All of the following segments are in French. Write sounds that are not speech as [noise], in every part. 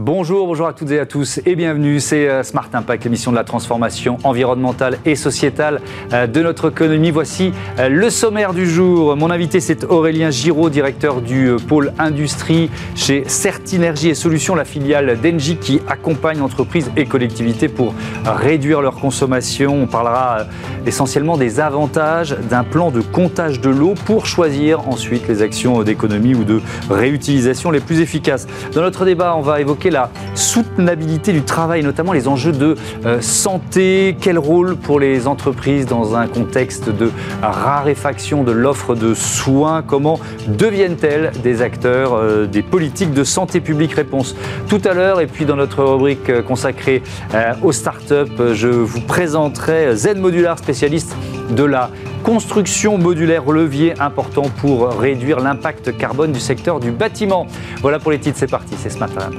Bonjour, bonjour à toutes et à tous et bienvenue. C'est euh, Smart Impact, l'émission de la transformation environnementale et sociétale euh, de notre économie. Voici euh, le sommaire du jour. Mon invité, c'est Aurélien Giraud, directeur du pôle industrie chez Certinergie et Solutions, la filiale d'Engie qui accompagne entreprises et collectivités pour réduire leur consommation. On parlera essentiellement des avantages d'un plan de comptage de l'eau pour choisir ensuite les actions d'économie ou de réutilisation les plus efficaces. Dans notre débat, on va évoquer la soutenabilité du travail, notamment les enjeux de euh, santé. Quel rôle pour les entreprises dans un contexte de raréfaction de l'offre de soins? Comment deviennent-elles des acteurs euh, des politiques de santé publique? Réponse tout à l'heure. Et puis dans notre rubrique euh, consacrée aux startups, je vous présenterai Z Modular, spécialiste de la construction modulaire, levier important pour réduire l'impact carbone du secteur du bâtiment. Voilà pour les titres, c'est parti, c'est ce matin.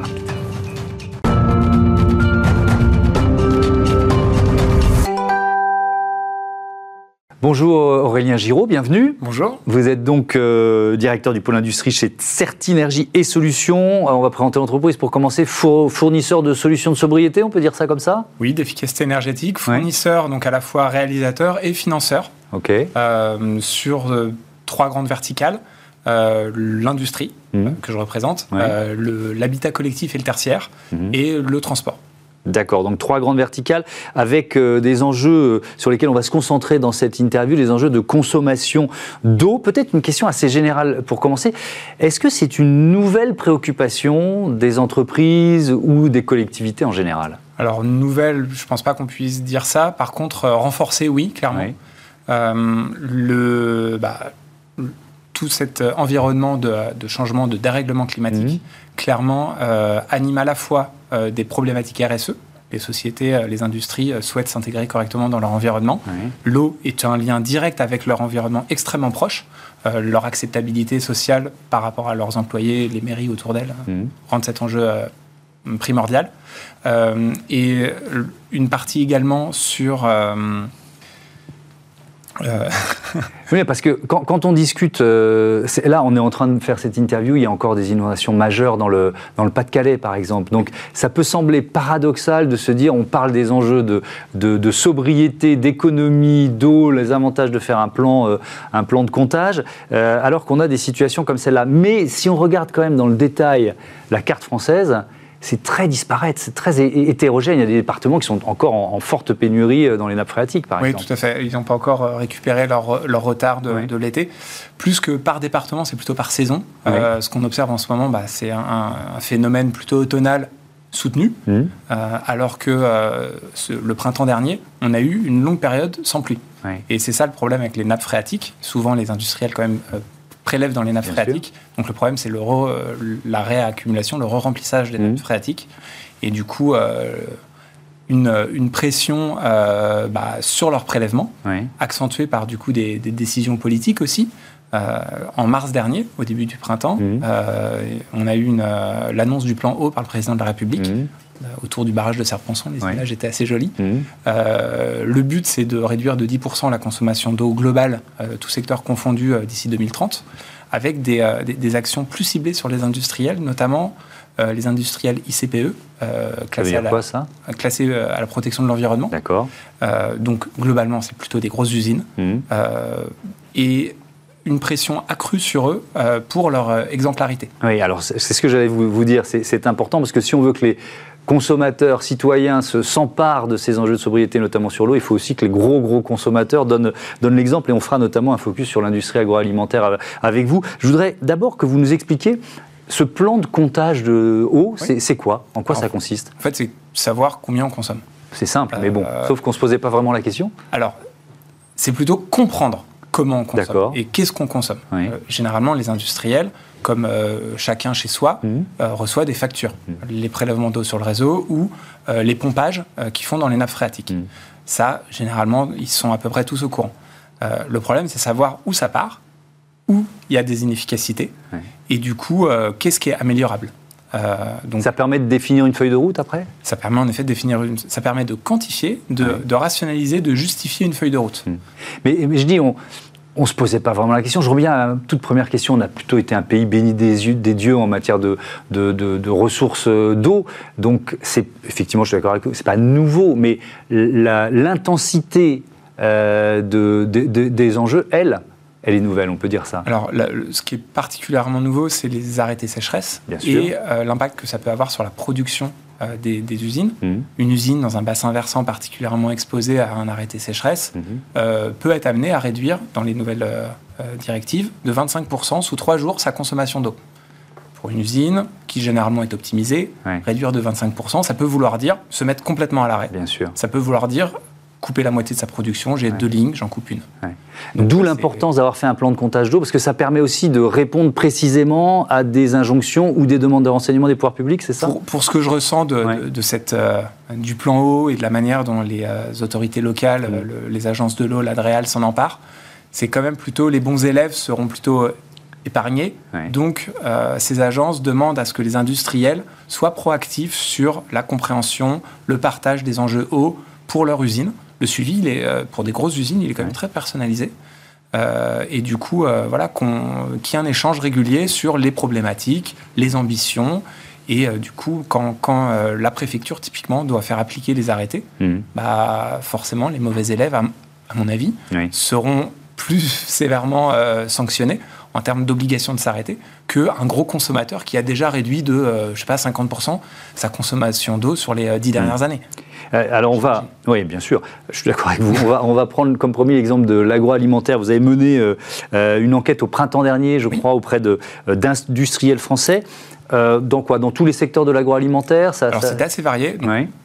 Bonjour Aurélien Giraud, bienvenue. Bonjour. Vous êtes donc euh, directeur du pôle industrie chez Certinergie et Solutions. Euh, on va présenter l'entreprise pour commencer, fournisseur de solutions de sobriété, on peut dire ça comme ça? Oui, d'efficacité énergétique, fournisseur donc à la fois réalisateur et financeur. Ok. Euh, sur trois grandes verticales. l'industrie mmh. que je représente, l'habitat collectif et le tertiaire, mmh. et le transport. D'accord, donc trois grandes verticales avec euh, des enjeux euh, sur lesquels on va se concentrer dans cette interview, les enjeux de consommation d'eau. Peut-être une question assez générale pour commencer. Est-ce que c'est une nouvelle préoccupation des entreprises ou des collectivités en général? Alors nouvelle, je ne pense pas qu'on puisse dire ça. Par contre, euh, renforcer, oui, clairement. le, bah, tout cet environnement de, changement, de dérèglement climatique, mmh. Clairement, anime à la fois euh, des problématiques RSE. Les sociétés, euh, les industries euh, souhaitent s'intégrer correctement dans leur environnement. L'eau est un lien direct avec leur environnement extrêmement proche. leur acceptabilité sociale par rapport à leurs employés, les mairies autour d'elles, mmh. rendent cet enjeu primordial. et une partie également sur euh... [laughs] oui, parce que quand, on discute, euh, là on est en train de faire cette interview, il y a encore des innovations majeures dans le, dans le Pas-de-Calais par exemple. Donc ça peut sembler paradoxal de se dire, on parle des enjeux de, de, sobriété, d'économie, d'eau, les avantages de faire un plan, euh, un plan de comptage, euh, alors qu'on a des situations comme celle-là. Mais si on regarde quand même dans le détail la carte française, c'est très disparate, c'est très hétérogène. Il y a des départements qui sont encore en, forte pénurie euh, dans les nappes phréatiques, par exemple. Oui, tout à fait. Ils n'ont pas encore euh, récupéré leur, leur retard de, l'été. Plus que par département, c'est plutôt par saison. Euh, ce qu'on observe en ce moment, bah, c'est un, phénomène plutôt automnal soutenu, mmh. alors que le printemps dernier, on a eu une longue période sans pluie. Et c'est ça le problème avec les nappes phréatiques. Souvent, les industriels quand même prélève dans les nappes phréatiques. Donc le problème, c'est euh, la réaccumulation, le re-remplissage des nappes mmh. phréatiques. Et du coup, euh, une, pression euh, bah, sur leur prélèvement, accentuée par du coup des, décisions politiques aussi. En mars dernier, au début du printemps, mmh. on a eu l'annonce du plan eau par le président de la République. Mmh. autour du barrage de Serpenson, les images étaient assez jolies. le but, c'est de réduire de 10% la consommation d'eau globale, tout secteur confondu, d'ici 2030 avec euh, des, des, actions plus ciblées sur les industriels, notamment euh, les industriels ICPE, euh, classés, à la, quoi, ça? classés à la protection de l'environnement. D'accord. donc globalement, c'est plutôt des grosses usines. Mmh. et une pression accrue sur eux pour leur exemplarité. Oui, alors c'est ce que j'allais vous, vous dire, c'est important parce que si on veut que les consommateurs, citoyens s'emparent de ces enjeux de sobriété, notamment sur l'eau, il faut aussi que les gros, gros consommateurs donnent, donnent l'exemple et on fera notamment un focus sur l'industrie agroalimentaire avec vous. Je voudrais d'abord que vous nous expliquiez ce plan de comptage de eau, c'est quoi? En quoi ça consiste? En fait, c'est savoir combien on consomme. C'est simple, mais bon, euh, sauf qu'on ne se posait pas vraiment la question. Alors, c'est plutôt comprendre comment on consomme et qu'est-ce qu'on consomme. Euh, généralement, les industriels comme euh, chacun chez soi, mmh. euh, reçoit des factures. Mmh. Les prélèvements d'eau sur le réseau ou les pompages qu'ils font dans les nappes phréatiques. Mmh. Ça, généralement, ils sont à peu près tous au courant. le problème, c'est savoir où ça part, où il y a des inefficacités, et du coup, qu'est-ce qui est améliorable. donc, ça permet de définir une feuille de route après? Ça permet en effet de définir une, ça permet de quantifier, de, de rationaliser, de justifier une feuille de route. Mais, mais, je dis, on, on ne se posait pas vraiment la question. Je reviens à la toute première question. On a plutôt été un pays béni des, des dieux en matière de, de, ressources euh, d'eau. Donc, c'est effectivement, je suis d'accord avec vous, ce n'est pas nouveau, mais l'intensité euh, de, des enjeux, elle, elle est nouvelle, on peut dire ça. Alors, ce qui est particulièrement nouveau, c'est les arrêtés sécheresse et euh, l'impact que ça peut avoir sur la production euh, des, usines. Mhm. Une usine dans un bassin versant particulièrement exposé à un arrêté sécheresse mhm. euh, peut être amenée à réduire, dans les nouvelles directives, de 25% sous trois jours sa consommation d'eau. Pour une usine qui généralement est optimisée, réduire de 25%, ça peut vouloir dire se mettre complètement à l'arrêt. Bien sûr. Ça peut vouloir dire couper la moitié de sa production, j'ai deux lignes, j'en coupe une. D'où l'importance d'avoir fait un plan de comptage d'eau, parce que ça permet aussi de répondre précisément à des injonctions ou des demandes de renseignement des pouvoirs publics, c'est ça pour, ce que je ressens de, cette, euh, du plan eau et de la manière dont les euh, autorités locales, les agences de l'eau, l'ADREAL s'en emparent, c'est quand même plutôt les bons élèves seront plutôt euh, épargnés. Donc, ces agences demandent à ce que les industriels soient proactifs sur la compréhension, le partage des enjeux eau pour leur usine le suivi, il est, euh, pour des grosses usines, il est quand même très personnalisé. Euh, et du coup, euh, voilà, qu'il y ait un échange régulier sur les problématiques, les ambitions. Et du coup, quand, la préfecture, typiquement, doit faire appliquer les arrêtés, mmh. bah, forcément, les mauvais élèves, à, mon avis, seront plus [laughs] sévèrement sanctionnés en termes d'obligation de s'arrêter qu'un gros consommateur qui a déjà réduit de, je sais pas, 50% sa consommation d'eau sur les dix dernières mmh. années. Euh, alors on va, oui bien sûr, je suis d'accord avec vous, on va, prendre comme premier l'exemple de l'agroalimentaire. Vous avez mené euh, euh, une enquête au printemps dernier, je crois, auprès d'industriels français. Dans quoi? Dans tous les secteurs de l'agroalimentaire Alors c'était assez varié.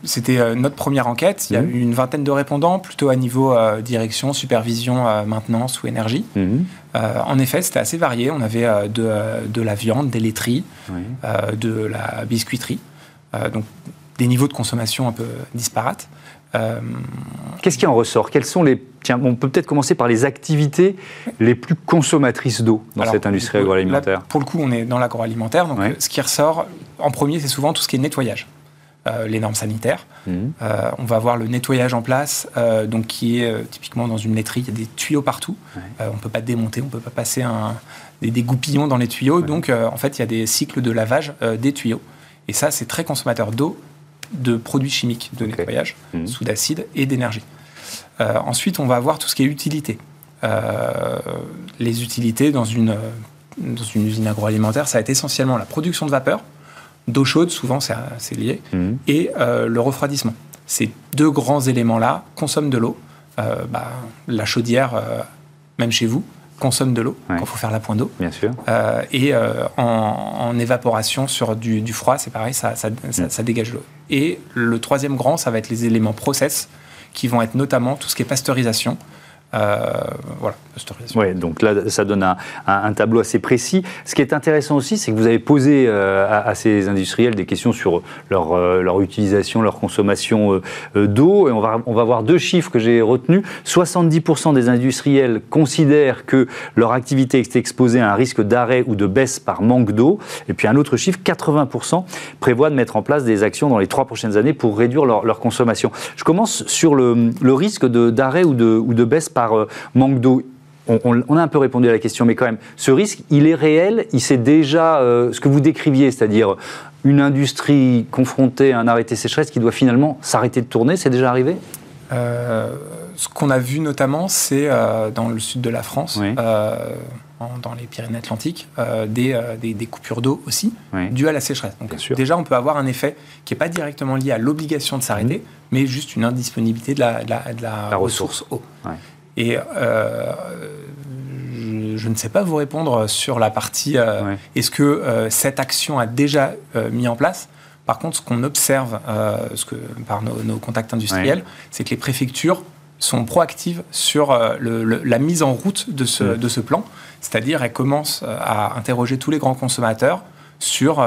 C'était notre première enquête. Il y a mhm. eu une vingtaine de répondants, plutôt à niveau direction, supervision, maintenance ou énergie. Mhm. en effet, c'était assez varié. On avait de, la viande, des laiteries, de la biscuiterie. donc des niveaux de consommation un peu disparates. Euh, Qu'est-ce qui en ressort? Quelles sont les Tiens, on peut peut-être commencer par les activités les plus consommatrices d'eau dans cette industrie agroalimentaire. pour le coup, on est dans l'agroalimentaire. Donc, ce qui ressort en premier, c'est souvent tout ce qui est nettoyage. Euh, les normes sanitaires. Mhm. Euh, on va avoir le nettoyage en place, donc qui est typiquement dans une laiterie, il y a des tuyaux partout. on ne peut pas démonter, on ne peut pas passer un, des, goupillons dans les tuyaux. Donc en fait, il y a des cycles de lavage des tuyaux. Et ça, c'est très consommateur d'eau de produits chimiques de nettoyage, mmh. sous d'acide et d'énergie. Euh, ensuite, on va avoir tout ce qui est utilité. Euh, les utilités dans une, dans une usine agroalimentaire, ça va être essentiellement la production de vapeur, d'eau chaude, souvent c'est lié, mmh. et euh, le refroidissement. Ces deux grands éléments-là consomment de l'eau. Bah, la chaudière, même chez vous, consomme de l'eau quand il faut faire la pointe d'eau. Bien sûr. Euh, et euh, en, évaporation sur du, froid, c'est pareil, ça, ça, ça, mm. dégage l'eau. Et le troisième grand, ça va être les éléments process, qui vont être notamment tout ce qui est pasteurisation, voilà, Oui, donc là, ça donne un, tableau assez précis. Ce qui est intéressant aussi, c'est que vous avez posé euh, à, ces industriels des questions sur leur, euh, leur utilisation, leur consommation d'eau. Et on va, on va voir deux chiffres que j'ai retenus. 70% des industriels considèrent que leur activité est exposée à un risque d'arrêt ou de baisse par manque d'eau. Et puis un autre chiffre, 80% prévoient de mettre en place des actions dans les trois prochaines années pour réduire leur, consommation. Je commence sur le, risque d'arrêt ou de baisse par euh, manque d'eau on, a un peu répondu à la question, mais quand même, ce risque, il est réel, il sait déjà euh, ce que vous décriviez, c'est-à-dire une industrie confrontée à un arrêté sécheresse qui doit finalement s'arrêter de tourner, c'est déjà arrivé? Euh, Ce qu'on a vu notamment, c'est dans le sud de la France, dans les Pyrénées-Atlantiques, des, des, coupures d'eau aussi, dues à la sécheresse. Donc déjà, on peut avoir un effet qui n'est pas directement lié à l'obligation de s'arrêter, mmh. mais juste une indisponibilité de la, de la, ressource, eau. Et euh, je ne sais pas vous répondre sur la partie euh, est-ce que euh, cette action a déjà mis en place? Par contre, ce qu'on observe ce que, par nos, contacts industriels, c'est que les préfectures sont proactives sur la mise en route de ce, de ce plan. C'est-à-dire, elles commencent à interroger tous les grands consommateurs sur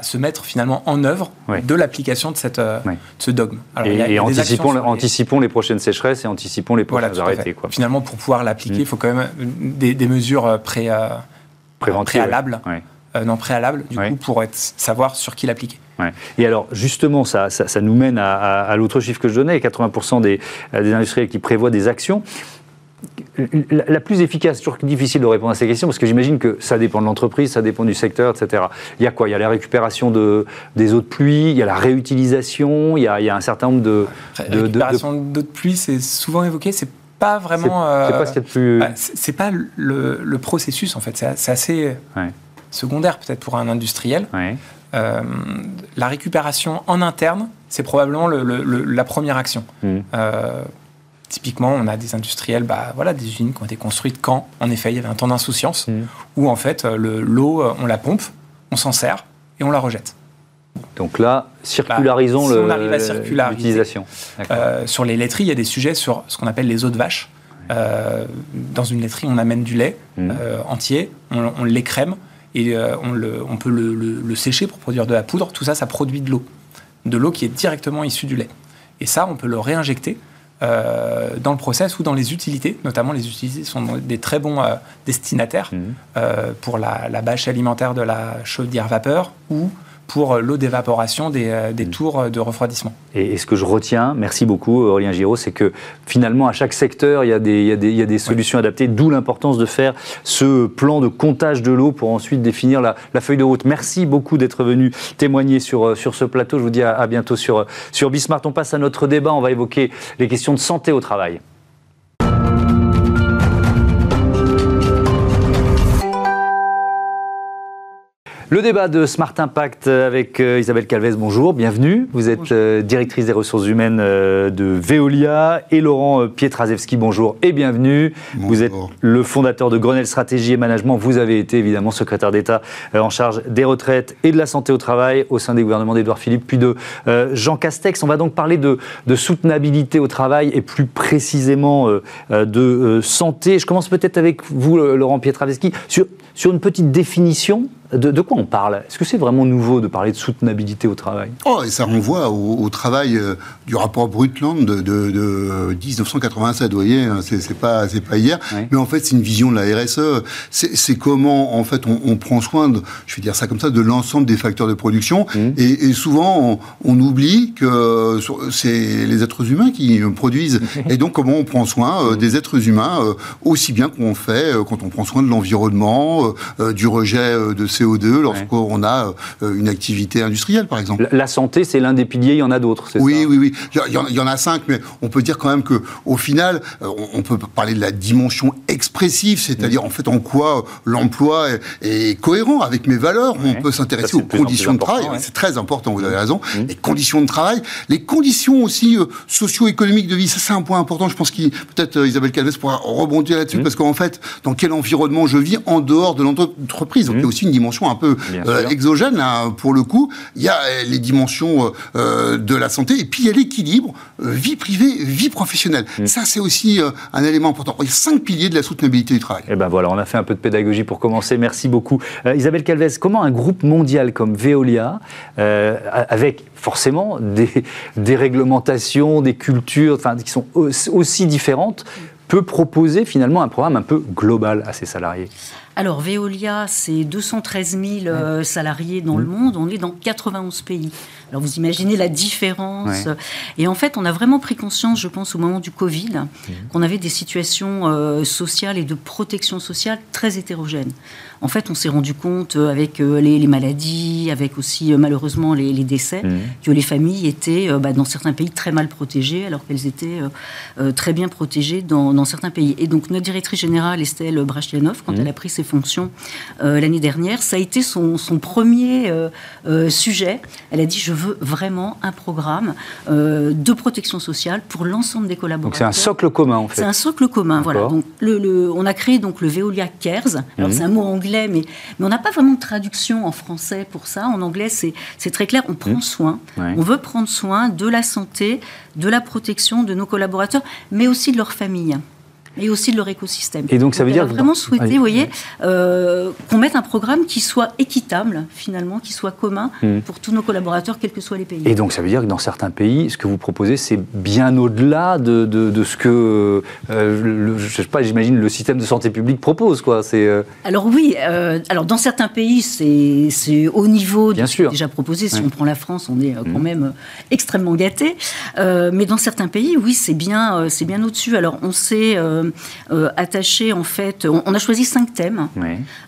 se mettre finalement en œuvre de l'application de, cette, euh, ce dogme. et, anticipons, les... prochaines sécheresses et anticipons les prochains arrêtés. Quoi. Finalement, pour pouvoir l'appliquer, il mm. faut quand même des, mesures euh, pré, euh, préalables. non préalables, du coup, pour être, savoir sur qui l'appliquer. Et alors, justement, ça, ça, nous mène à, l'autre chiffre que je donnais 80% des, des industriels qui prévoient des actions la, plus efficace, toujours difficile de répondre à ces questions, parce que j'imagine que ça dépend de l'entreprise, ça dépend du secteur, etc. Il y a quoi? Il y a la récupération de, des eaux de pluie, il y a la réutilisation, il y a, il y a un certain nombre de... de récupération d'eau de pluie, c'est souvent évoqué, c'est pas vraiment... C'est pas ce qu'il y a de plus... Bah, c'est pas le, le, processus, en fait, c'est assez secondaire peut-être pour un industriel. Euh, la récupération en interne, c'est probablement la première action. Mmh. Euh, typiquement, on a des industriels, bah, voilà, des usines qui ont été construites quand, en effet, il y avait un temps d'insouciance, mmh. où en fait, l'eau, on la pompe, on s'en sert et on la rejette. Donc là, circularisons bah, l'utilisation. Euh, sur les laiteries, il y a des sujets sur ce qu'on appelle les eaux de vache. dans une laiterie, on amène du lait mmh. entier, on, on l'écrème, et euh, on, peut le, sécher pour produire de la poudre. Tout ça, ça produit de l'eau. De l'eau qui est directement issue du lait. Et ça, on peut le réinjecter euh, dans le process ou dans les utilités. Notamment, les utilités sont des très bons euh, destinataires mmh. pour la, la, bâche alimentaire de la chaudière vapeur ou pour l'eau d'évaporation des, euh, des, mm. tours de refroidissement. Et, ce que je retiens, merci beaucoup Aurélien Giraud, c'est que finalement à chaque secteur, il y a des, il y a des, il y a des solutions adaptées, d'où l'importance de faire ce plan de comptage de l'eau pour ensuite définir la, la, feuille de route. Merci beaucoup d'être venu témoigner sur, euh, sur ce plateau. Je vous dis à, à bientôt sur, sur Bismart. On passe à notre débat, on va évoquer les questions de santé au travail. Le débat de Smart Impact avec euh, Isabelle Calvez, bonjour, bienvenue. Vous êtes euh, directrice des ressources humaines euh, de Veolia et Laurent Pietraszewski, bonjour et bienvenue. Vous êtes le fondateur de Grenelle Stratégie et Management. Vous avez été évidemment secrétaire d'État en charge des retraites et de la santé au travail au sein des gouvernements d'Édouard Philippe puis de Jean Castex. On va donc parler de, de soutenabilité au travail et plus précisément de santé. Je commence peut-être avec vous, Laurent Pietraszewski, sur, sur une petite définition de, quoi on parle? Est-ce que c'est vraiment nouveau de parler de soutenabilité au travail? Oh, et ça renvoie au, travail euh, du rapport Brundtland de, de, 1987. Vous voyez, hein, c'est pas pas hier, mais en fait c'est une vision de la RSE. C'est comment en fait on, prend soin, de, je vais dire ça comme ça, de l'ensemble des facteurs de production. Mmh. Et, souvent on, oublie que c'est les êtres humains qui produisent. [laughs] et donc comment on prend soin euh, des êtres humains euh, aussi bien qu'on fait quand on prend soin de l'environnement, du rejet de ces CO2 lorsqu'on a euh, une activité industrielle, par exemple. La santé, c'est l'un des piliers, il y en a d'autres, c'est oui, ça Oui, oui, il y, en, a cinq, mais on peut dire quand même qu'au final, euh, on peut parler de la dimension expressive, c'est-à-dire en fait en quoi l'emploi est, cohérent avec mes valeurs. On peut s'intéresser aux conditions de travail, c'est très important, vous avez raison. Mmh. Les conditions de travail, les conditions aussi euh, socio-économiques de vie, ça c'est un point important. Je pense que peut-être Isabelle Calves pourra rebondir là-dessus, mmh. parce qu'en fait, dans quel environnement je vis en dehors de l'entreprise. Donc il y a aussi une dimension un peu euh, exogène, hein, pour le coup. Il y a euh, les dimensions euh, de la santé, et puis il y a l'équilibre vie privée, vie professionnelle. Mm. Ça, c'est aussi un élément important. Il y a cinq piliers de la soutenabilité du travail. Et eh ben voilà, on a fait un peu de pédagogie pour commencer. Merci beaucoup. Isabelle Calvez, comment un groupe mondial comme Veolia, avec forcément des, des réglementations, des cultures enfin, qui sont aussi différentes, peut proposer finalement un programme un peu global à ses salariés? Alors, Veolia, c'est 213 000 euh, salariés dans le mmh. monde. On est dans 91 pays. Alors, vous imaginez la différence. Et en fait, on a vraiment pris conscience, je pense, au moment du Covid, mmh. qu'on avait des situations euh, sociales et de protection sociale très hétérogènes en fait, on s'est rendu compte euh, avec euh, les, maladies, avec aussi malheureusement les, décès, mmh. que les familles étaient bah, dans certains pays très mal protégées, alors qu'elles étaient très bien protégées dans, certains pays. Et donc notre directrice générale, Estelle Brachlianov, quand elle a pris ses fonctions l'année dernière, ça a été son, premier sujet. Elle a dit je veux vraiment un programme de protection sociale pour l'ensemble des collaborateurs. Donc c'est un socle commun en fait. C'est un socle commun, voilà. Donc le, on a créé donc le Veolia Cares. Alors mmh. c'est un mot anglais mais, mais on n'a pas vraiment de traduction en français pour ça. En anglais, c'est très clair, on prend mmh. soin. On veut prendre soin de la santé, de la protection de nos collaborateurs, mais aussi de leur famille et aussi de leur écosystème. Et donc ça veut dire vraiment souhaiter, vous voyez, euh, qu'on mette un programme qui soit équitable finalement, qui soit commun hmm. pour tous nos collaborateurs, quels que soient les pays. Et donc ça veut dire que dans certains pays, ce que vous proposez, c'est bien au-delà de, de, ce que, euh, je sais pas, j'imagine le système de santé publique propose, quoi. C'est. Euh, alors oui, alors dans certains pays, c'est au niveau bien sûr. déjà proposé. Si on prend la France, on est quand hmm. même extrêmement gâté. mais dans certains pays, oui, c'est bien, c'est bien au-dessus. Alors on sait attaché en fait. On, a choisi cinq thèmes.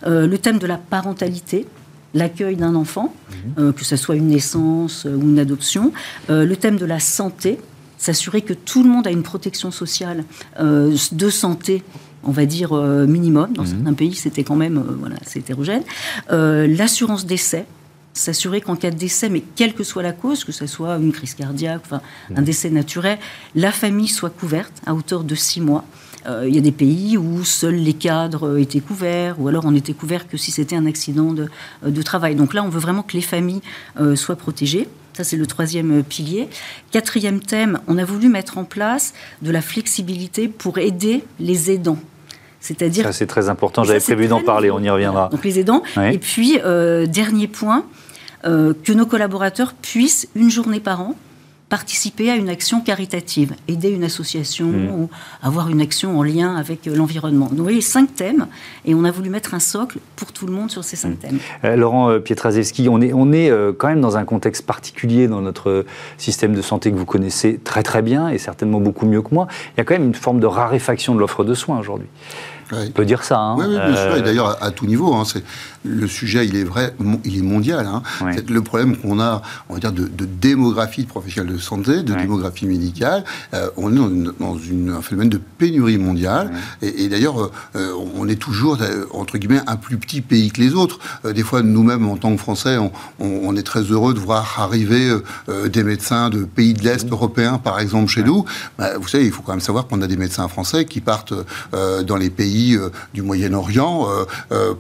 le thème de la parentalité l'accueil d'un enfant, mhm. que ce soit une naissance ou une adoption, le thème de la santé, s'assurer que tout le monde a une protection sociale de santé on va dire, minimum. Dans mhm. certains pays, c'était quand même voilà, c'est hétérogène. L'assurance décès, s'assurer qu'en cas de décès, mais quelle que soit la cause, que ce soit une crise cardiaque, enfin, un mm. décès naturel, la famille soit couverte à hauteur de six mois. Euh, il y a des pays où seuls les cadres étaient couverts, ou alors on n'était couvert que si c'était un accident de, euh, de, travail. Donc là, on veut vraiment que les familles euh, soient protégées. Ça, c'est le troisième pilier. Quatrième thème, on a voulu mettre en place de la flexibilité pour aider les aidants. C'est-à-dire. Ça, c'est très important. J'avais prévu d'en parler. On y reviendra. Donc les aidants. Et puis, dernier point, euh, que nos collaborateurs puissent, une journée par an, participer à une action caritative, aider une association mmh. ou avoir une action en lien avec euh, l'environnement. Donc, vous voyez, cinq thèmes, et on a voulu mettre un socle pour tout le monde sur ces cinq mmh. thèmes. Euh, Laurent Pietraszewski, on est, on est quand même dans un contexte particulier dans notre système de santé que vous connaissez très très bien, et certainement beaucoup mieux que moi. Il y a quand même une forme de raréfaction de l'offre de soins aujourd'hui. On peut dire ça. Hein. Oui, bien sûr. Et d'ailleurs, à, tout niveau, hein, le sujet, il est vrai, il est mondial. Hein. Le problème qu'on a, on va dire, de, démographie de professionnels de santé, de démographie médicale, euh, on est dans, une, un phénomène de pénurie mondiale. Et, d'ailleurs, euh, on est toujours, euh, entre guillemets, un plus petit pays que les autres. des fois, nous-mêmes, en tant que Français, on, est très heureux de voir arriver des médecins de pays de l'Est européen, par exemple, chez nous. Bah, vous savez, il faut quand même savoir qu'on a des médecins français qui partent dans les pays du Moyen-Orient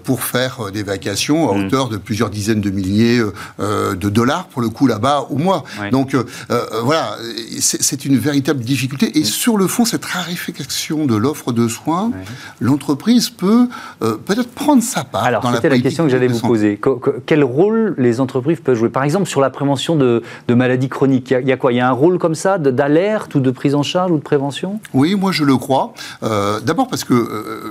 pour faire des à mm. hauteur de plusieurs dizaines de milliers euh, de dollars, pour le coup, là-bas, au mois. Donc, euh, euh, voilà, c'est une véritable difficulté. Et mm. sur le fond, cette raréfaction de l'offre de soins, l'entreprise peut peut-être prendre sa part. Alors, c'était la, question que j'allais vous poser. Quel rôle les entreprises peuvent jouer? Par exemple, sur la prévention de, maladies chroniques, il y, a quoi? Il y a un rôle comme ça d'alerte ou de prise en charge ou de prévention? Oui, moi je le crois. D'abord parce que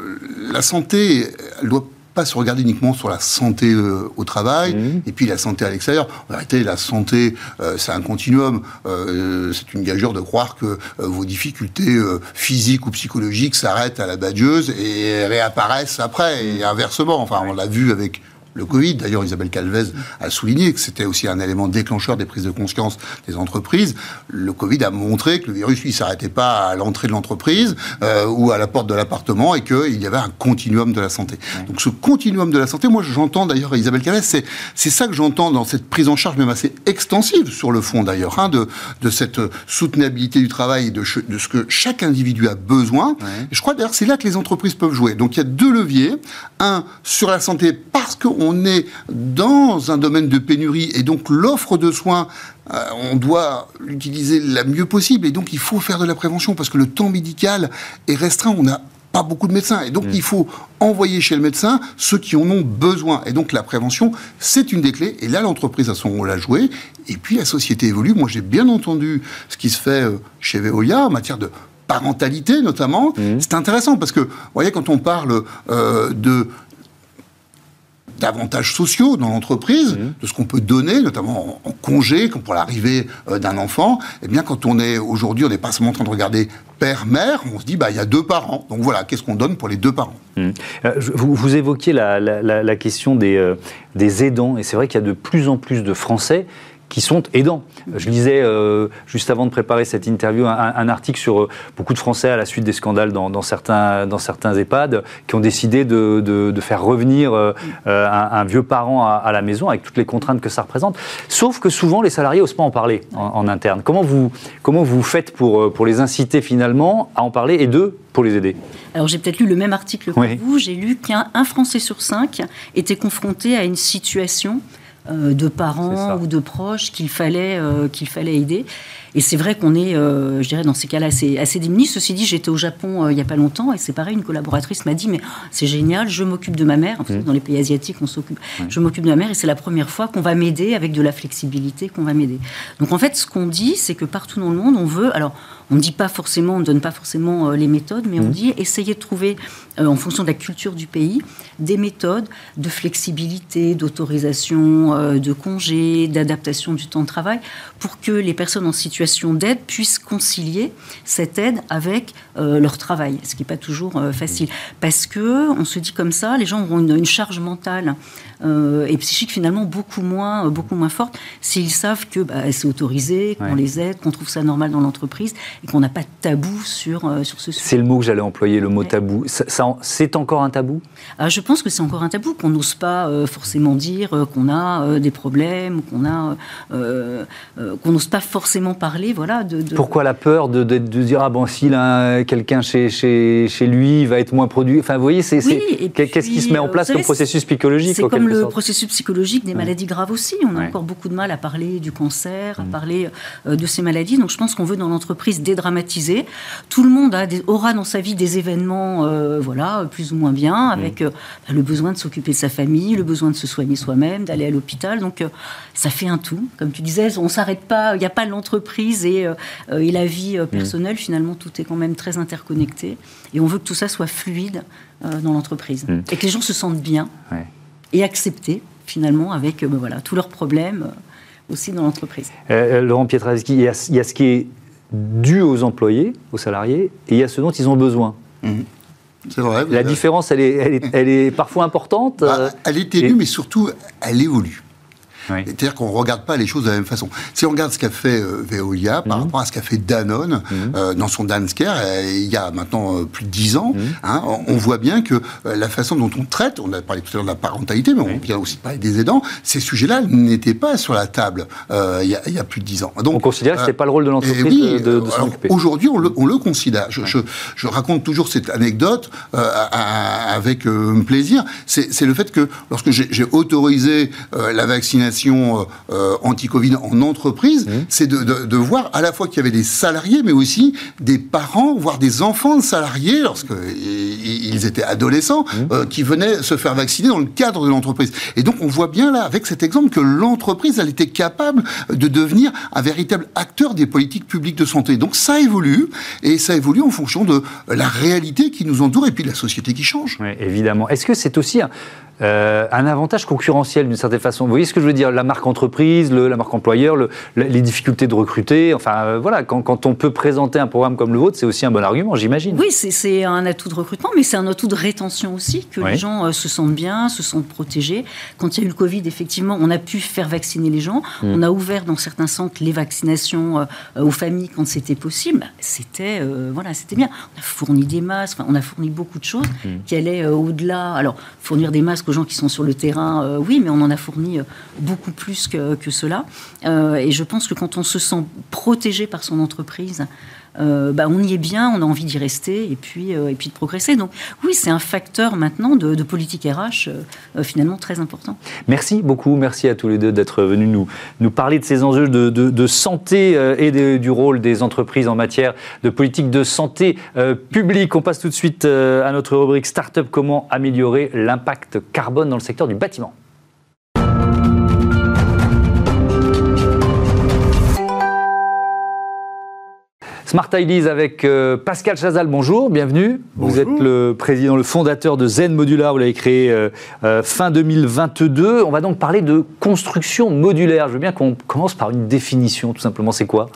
la santé, elle doit pas se regarder uniquement sur la santé euh, au travail mmh. et puis la santé à l'extérieur. En réalité, la santé, euh, c'est un continuum. Euh, c'est une gageure de croire que vos difficultés physiques ou psychologiques s'arrêtent à la badieuse et réapparaissent après, et inversement. Enfin, on l'a vu avec le Covid. D'ailleurs, Isabelle Calvez a souligné que c'était aussi un élément déclencheur des prises de conscience des entreprises. Le Covid a montré que le virus, lui, s'arrêtait pas à l'entrée de l'entreprise euh, ou à la porte de l'appartement et qu'il y avait un continuum de la santé. Donc ce continuum de la santé, moi j'entends d'ailleurs Isabelle Calvez, c'est, c'est ça que j'entends dans cette prise en charge même assez extensive sur le fond d'ailleurs, hein, de, de cette soutenabilité du travail et de, de ce que chaque individu a besoin. Je crois d'ailleurs c'est là que les entreprises peuvent jouer. Donc il y a deux leviers. Un, sur la santé parce qu'on on est dans un domaine de pénurie et donc l'offre de soins, euh, on doit l'utiliser la mieux possible et donc il faut faire de la prévention parce que le temps médical est restreint. On n'a pas beaucoup de médecins. Et donc, mm. il faut envoyer chez le médecin ceux qui en ont besoin. Et donc, la prévention, c'est une des clés. Et là, l'entreprise a son rôle à jouer. Et puis, la société évolue. Moi, j'ai bien entendu ce qui se fait euh, chez Veolia en matière de parentalité, notamment. Mm. C'est intéressant parce que, vous voyez, quand on parle euh, de d'avantages sociaux dans l'entreprise, mmh. de ce qu'on peut donner, notamment en, congé, comme pour l'arrivée euh, d'un enfant. Eh bien, quand on est aujourd'hui, on n'est pas seulement en train de regarder père-mère, on se dit, bah, il y a deux parents. Donc voilà, qu'est-ce qu'on donne pour les deux parents? Mmh. euh, vous, vous, évoquiez la, la, question des, euh, des aidants, et c'est vrai qu'il y a de plus en plus de Français qui sont aidants. Je lisais euh, juste avant de préparer cette interview un, article sur euh, beaucoup de Français à la suite des scandales dans, certains, dans certains EHPAD qui ont décidé de, de, faire revenir euh, un, vieux parent à, la maison avec toutes les contraintes que ça représente. Sauf que souvent les salariés n'osent pas en parler en, interne. Comment vous, comment vous faites pour, pour les inciter finalement à en parler et deux, pour les aider? Alors j'ai peut-être lu le même article que vous. J'ai lu qu'un Français sur cinq était confronté à une situation euh, de parents ou de proches qu'il fallait, euh, qu'il fallait aider. Et c'est vrai qu'on est, euh, je dirais, dans ces cas-là, assez, assez diminué. Ceci dit, j'étais au Japon il n'y a pas longtemps et c'est pareil, une collaboratrice m'a dit Mais c'est génial, je m'occupe de ma mère. En fait, mmh. Dans les pays asiatiques, on s'occupe. Je m'occupe de ma mère et c'est la première fois qu'on va m'aider avec de la flexibilité, qu'on va m'aider. Donc en fait, ce qu'on dit, c'est que partout dans le monde, on veut. Alors, on ne dit pas forcément, on ne donne pas forcément les méthodes, mais on mmh. dit essayez de trouver, en fonction de la culture du pays, des méthodes de flexibilité, d'autorisation, de congés, d'adaptation du temps de travail, pour que les personnes en situation d'aide puissent concilier cette aide avec leur travail, ce qui n'est pas toujours facile. Parce que on se dit comme ça, les gens auront une, charge mentale et psychique finalement beaucoup moins, beaucoup moins forte s'ils savent que bah, c'est autorisé, qu'on les aide, qu'on trouve ça normal dans l'entreprise et qu'on n'a pas de tabou sur, sur ce sujet. C'est le mot que j'allais employer, le mot tabou. Ça, c'est encore un tabou? Ah, Je pense que c'est encore un tabou, qu'on n'ose pas forcément dire qu'on a des problèmes, qu'on a, qu'on n'ose pas forcément parler, voilà. De, Pourquoi la peur de, de, dire ah bon si là quelqu'un chez, chez, chez lui va être moins produit? Enfin, vous voyez, c'est qu'est-ce qui se met en place comme processus psychologique C'est comme le processus psychologique des maladies graves aussi. On a encore beaucoup de mal à parler du cancer, à mm. parler de ces maladies. Donc, je pense qu'on veut dans l'entreprise dédramatiser. Tout le monde a aura dans sa vie des événements, voilà, plus ou moins bien, avec mm. le besoin de s'occuper de sa famille, le besoin de se soigner soi-même, d'aller à l'hôpital. Donc, euh, ça fait un tout. Comme tu disais, on s'arrête pas. Il n'y a pas l'entreprise et, euh, et, la vie euh, personnelle. Finalement, tout est quand même très interconnecté. Et on veut que tout ça soit fluide dans l'entreprise mm. et que les gens se sentent bien et acceptés finalement avec ben voilà tous leurs problèmes aussi dans l'entreprise. Laurent Pietraszki, il y, a, il y, a, ce qui est dû aux employés, aux salariés, et il y a ce dont ils ont besoin. Mm. C'est vrai. La différence, elle est, elle est, parfois importante. Bah, euh, elle est ténue, mais surtout, elle évolue. C'est-à-dire qu'on ne regarde pas les choses de la même façon. Si on regarde ce qu'a fait euh, Veolia par mhm. rapport à ce qu'a fait Danone mhm. euh, dans son Dansker euh, il y a maintenant plus de dix ans, mhm. hein, on, voit bien que la façon dont on traite, on a parlé tout à l'heure de la parentalité, mais on vient aussi parler des aidants, ces sujets-là n'étaient pas sur la table il y, a, plus de dix ans. Donc, on considère que ce n'était pas le rôle de l'entreprise de, de s'en occuper. Aujourd'hui, on, on le, considère. Je, je, je, raconte toujours cette anecdote avec plaisir. C'est le fait que lorsque j'ai autorisé la vaccination euh, euh, anti-Covid en entreprise, mmh. c'est de, voir à la fois qu'il y avait des salariés, mais aussi des parents, voire des enfants de salariés, lorsqu'ils étaient adolescents, mmh. euh, qui venaient se faire vacciner dans le cadre de l'entreprise. Et donc on voit bien là, avec cet exemple, que l'entreprise, elle était capable de devenir un véritable acteur des politiques publiques de santé. Donc ça évolue, et ça évolue en fonction de la réalité qui nous entoure et puis de la société qui change. Oui, évidemment. Est-ce que c'est aussi un euh, un avantage concurrentiel d'une certaine façon? Vous voyez ce que je veux dire? La marque entreprise, la marque employeur, les difficultés de recruter. Enfin, euh, voilà, quand, on peut présenter un programme comme le vôtre, c'est aussi un bon argument, j'imagine. Oui, c'est un atout de recrutement, mais c'est un atout de rétention aussi, que les gens euh, se sentent bien, se sentent protégés. Quand il y a eu le Covid, effectivement, on a pu faire vacciner les gens. Mm. On a ouvert dans certains centres les vaccinations aux familles quand c'était possible. C'était voilà, c'était bien. On a fourni des masques, on a fourni beaucoup de choses mm. qui allaient au-delà. Alors, fournir des masques aux gens qui sont sur le terrain, euh, oui, mais on en a fourni euh, beaucoup plus que, cela. Euh, et je pense que quand on se sent protégé par son entreprise, bah, on y est bien, on a envie d'y rester et puis, puis de progresser. Donc oui, c'est un facteur maintenant de, politique RH finalement très important. Merci beaucoup, merci à tous les deux d'être venus nous, nous parler de ces enjeux de, de, santé et du rôle des entreprises en matière de politique de santé publique. On passe tout de suite à notre rubrique Startup, comment améliorer l'impact carbone dans le secteur du bâtiment. Smart Ideas avec euh, Pascal Chazal, bonjour, bienvenue. Vous êtes le président, le fondateur de Zen Modular, vous l'avez créé euh, euh, fin 2022. On va donc parler de construction modulaire. Je veux bien qu'on commence par une définition, tout simplement, c'est quoi?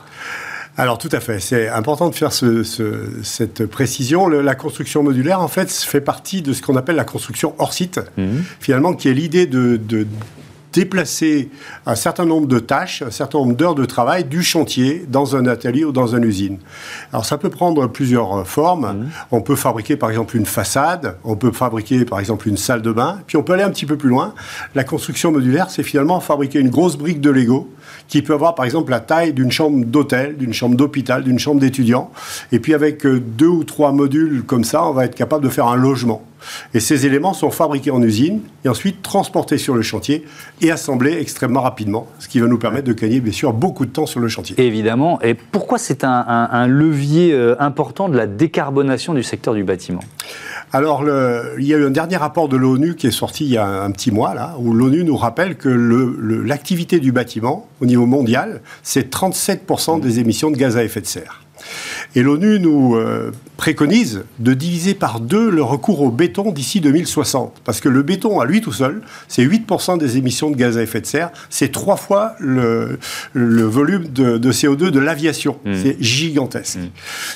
Alors tout à fait, c'est important de faire cette précision. la construction modulaire, en fait, fait partie de ce qu'on appelle la construction hors site, mhm. finalement, qui est l'idée de, déplacer un certain nombre de tâches, un certain nombre d'heures de travail du chantier dans un atelier ou dans une usine. Alors ça peut prendre plusieurs formes. Mhm. On peut fabriquer par exemple une façade, on peut fabriquer par exemple une salle de bain, puis on peut aller un petit peu plus loin. La construction modulaire, c'est finalement fabriquer une grosse brique de Lego qui peut avoir par exemple la taille d'une chambre d'hôtel, d'une chambre d'hôpital, d'une chambre d'étudiant. Et puis avec euh, deux ou trois modules comme ça, on va être capable de faire un logement. Et ces éléments sont fabriqués en usine et ensuite transportés sur le chantier et assemblés extrêmement rapidement, ce qui va nous permettre de gagner bien sûr beaucoup de temps sur le chantier. Évidemment. Et pourquoi c'est un, levier euh, important de la décarbonation du secteur du bâtiment? Alors, il y a eu un dernier rapport de l'ONU qui est sorti il y a un, petit mois, là, où l'ONU nous rappelle que l'activité du bâtiment, au niveau mondial, c'est 37% des émissions de gaz à effet de serre. Et l'ONU nous, euh, préconise de diviser par deux le recours au béton d'ici 2060. Parce que le béton, à lui tout seul, c'est 8% des émissions de gaz à effet de serre. C'est trois fois le, le volume de, CO2 de l'aviation. Mmh. C'est gigantesque. Mmh.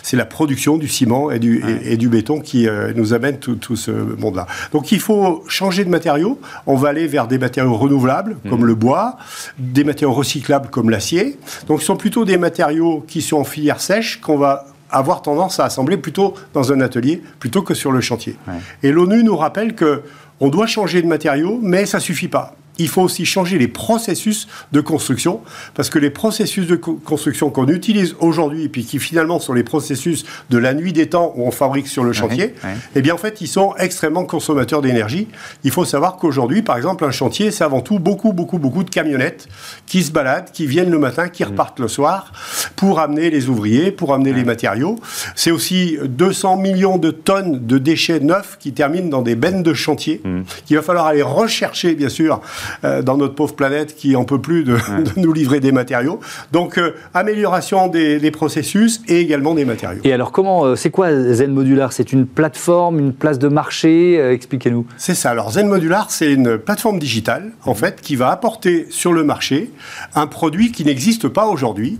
C'est la production du ciment et du, et, du béton qui euh, nous amène tout, tout ce monde-là. Donc il faut changer de matériaux. On va aller vers des matériaux renouvelables, mmh. comme le bois, des matériaux recyclables comme l'acier. Donc ce sont plutôt des matériaux qui sont en filière sèche qu'on va avoir tendance à assembler plutôt dans un atelier plutôt que sur le chantier. Et l'ONU nous rappelle que on doit changer de matériaux, mais ça suffit pas il faut aussi changer les processus de construction, parce que les processus de construction qu'on utilise aujourd'hui, et puis qui finalement sont les processus de la nuit des temps où on fabrique sur le chantier, eh bien en fait, ils sont extrêmement consommateurs d'énergie. Il faut savoir qu'aujourd'hui, par exemple, un chantier, c'est avant tout beaucoup, beaucoup, beaucoup de camionnettes qui se baladent, qui viennent le matin, qui mm. repartent le soir, pour amener les ouvriers, pour amener les matériaux. C'est aussi 200 millions de tonnes de déchets neufs qui terminent dans des bennes de chantier, mm. qu'il va falloir aller rechercher, bien sûr, euh, dans notre pauvre planète qui en peut plus de, [laughs] nous livrer des matériaux. Donc, euh, amélioration des, processus et également des matériaux. Et alors, comment, euh, c'est quoi Zen Modular? C'est une plateforme, une place de marché Expliquez-nous. C'est ça. Alors, Zen Modular, c'est une plateforme digitale, en fait, qui va apporter sur le marché un produit qui n'existe pas aujourd'hui,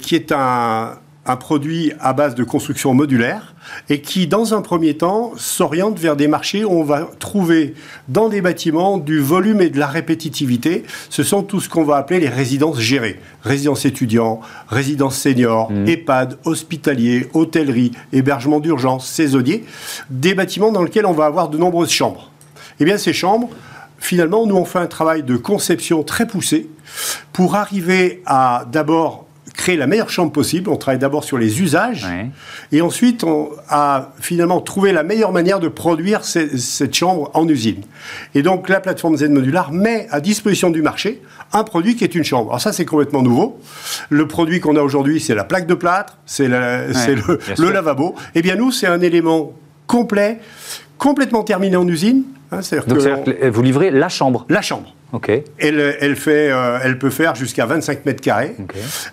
qui est un un produit à base de construction modulaire et qui, dans un premier temps, s'oriente vers des marchés où on va trouver dans des bâtiments du volume et de la répétitivité. Ce sont tout ce qu'on va appeler les résidences gérées. Résidences étudiants, résidences seniors, mmh. EHPAD, hospitaliers, hôtellerie, hébergement d'urgence, saisonniers. Des bâtiments dans lesquels on va avoir de nombreuses chambres. Eh bien, ces chambres, finalement, nous, on fait un travail de conception très poussé pour arriver à d'abord créer la meilleure chambre possible. On travaille d'abord sur les usages et ensuite on a finalement trouvé la meilleure manière de produire cette chambre en usine. Et donc la plateforme Z Modular met à disposition du marché un produit qui est une chambre. Alors ça c'est complètement nouveau. Le produit qu'on a aujourd'hui c'est la plaque de plâtre, c'est le, lavabo. Eh bien nous c'est un élément complet, complètement terminé en usine. Hein, donc que vous livrez la chambre La chambre. Elle, elle, fait, euh, elle peut faire jusqu'à 25 mètres carrés.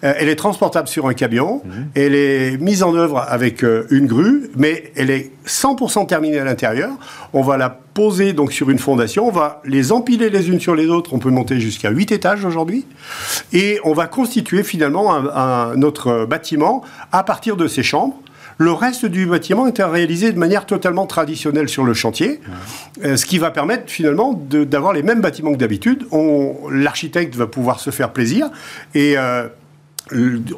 Euh, elle est transportable sur un camion. Mhm. Elle est mise en œuvre avec euh, une grue, mais elle est 100% terminée à l'intérieur. On va la poser donc sur une fondation. On va les empiler les unes sur les autres. On peut monter jusqu'à 8 étages aujourd'hui. Et on va constituer finalement un, notre bâtiment à partir de ces chambres. Le reste du bâtiment est réalisé de manière totalement traditionnelle sur le chantier, euh, ce qui va permettre finalement d'avoir les mêmes bâtiments que d'habitude. L'architecte va pouvoir se faire plaisir et euh,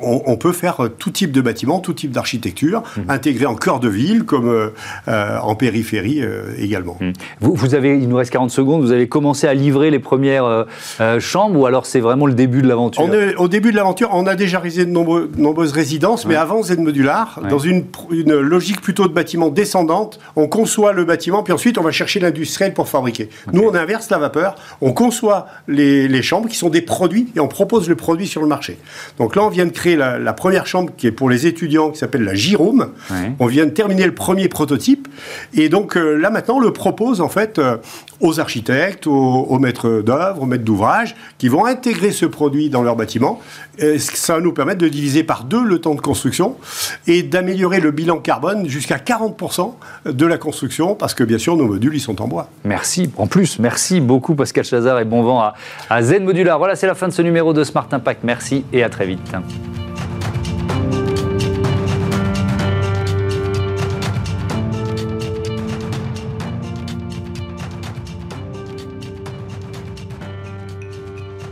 on, peut faire tout type de bâtiment, tout type d'architecture, mmh. intégré en cœur de ville comme euh, euh, en périphérie euh, également. Mmh. Vous, avez, il nous reste 40 secondes, vous avez commencé à livrer les premières chambres ou alors c'est vraiment le début de l'aventure? Au début de l'aventure, on a déjà réalisé de nombreuses résidences, mais avant Z Modular, dans une, logique plutôt de bâtiment descendante, on conçoit le bâtiment, puis ensuite on va chercher l'industriel pour fabriquer. Nous, on inverse la vapeur, on conçoit les, les chambres qui sont des produits et on propose le produit sur le marché. Donc là, on vient de créer la, première chambre qui est pour les étudiants, qui s'appelle la J-Room. On vient de terminer le premier prototype. Et donc euh, là, maintenant, on le propose en fait euh, aux architectes, aux, maîtres d'œuvre, aux maîtres d'ouvrage, qui vont intégrer ce produit dans leur bâtiment. ça va nous permettre de diviser par deux le temps de construction et d'améliorer le bilan carbone jusqu'à 40% de la construction, parce que bien sûr, nos modules, ils sont en bois. Merci. En plus, merci beaucoup Pascal Chazard et bon vent à, à Zen Modular. Voilà, c'est la fin de ce numéro de Smart Impact. Merci et à très vite. Portanto,